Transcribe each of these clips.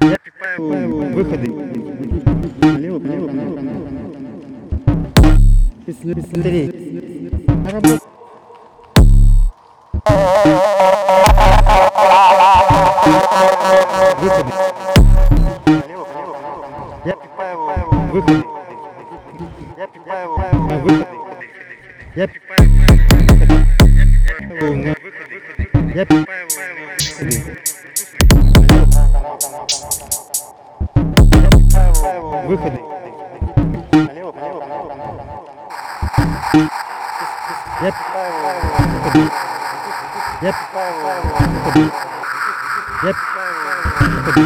Я пипаю выходы. Налево, налево, налево. Смотри. На работу. выходы. Налево, налево, налево, налево. Я пихаю его. Я пихаю его. Я пихаю его.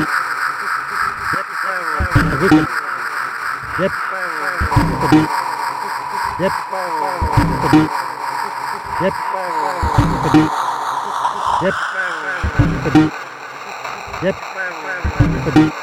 Я пихаю его. Выход. Я пихаю его. Я пихаю его. Я пихаю его. Я пихаю его. Я пихаю его.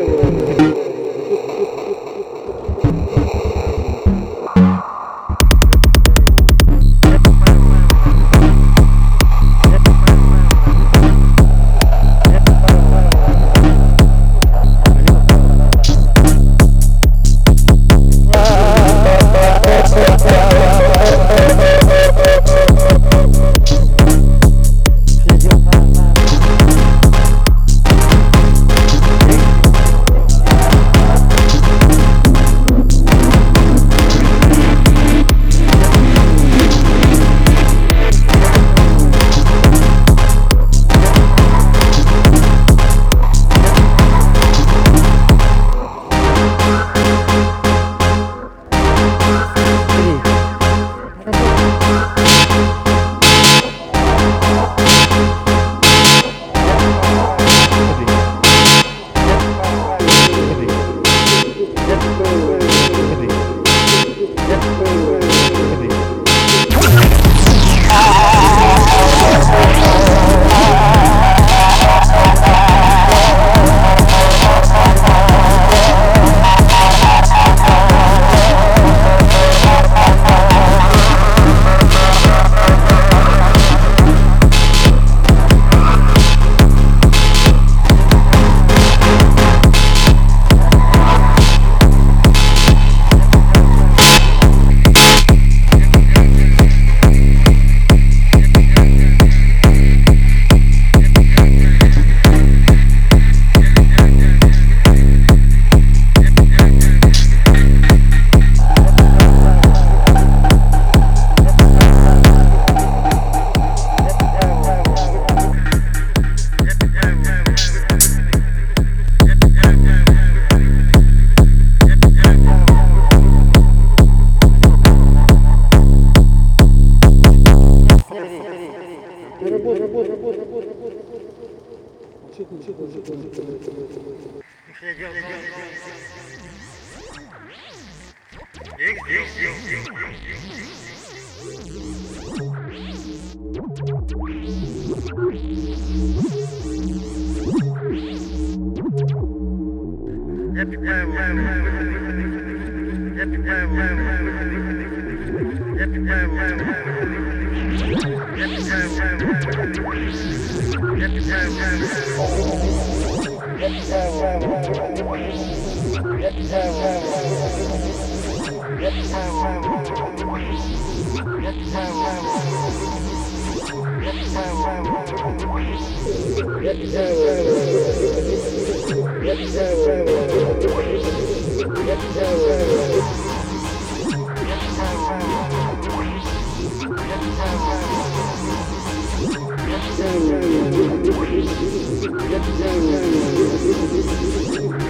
Happy birthday. Yeah.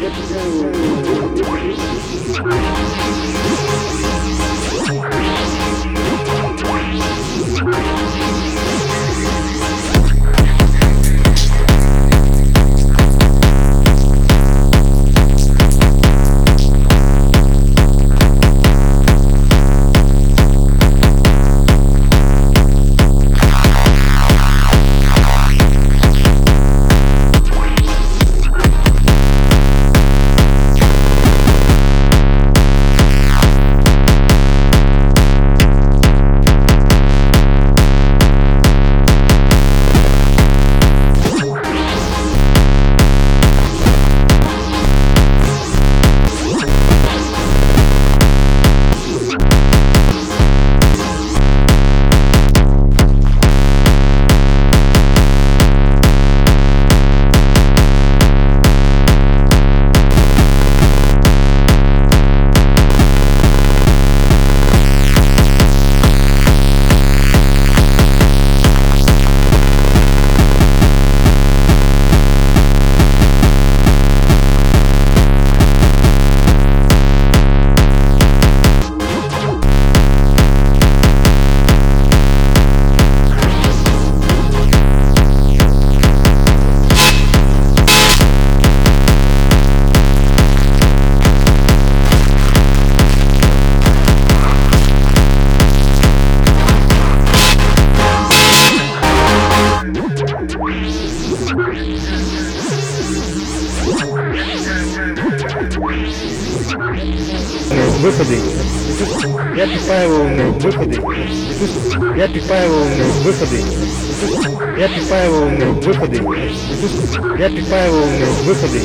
Let's go. Выходы. Я пипаю выходы. Я пипаю выходы. Я пипаю выходы. Я пипаю выходы.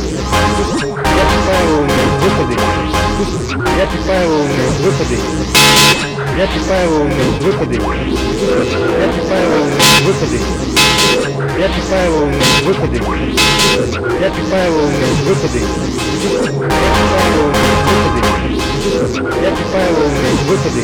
Я пипаю выходы. Я пипаю выходы. Я пипаю выходы. Я пипаю выходы. Я писаю выходы. Я писаю выходы. Я писаю выходы. Я писаю выходы.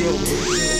Yo.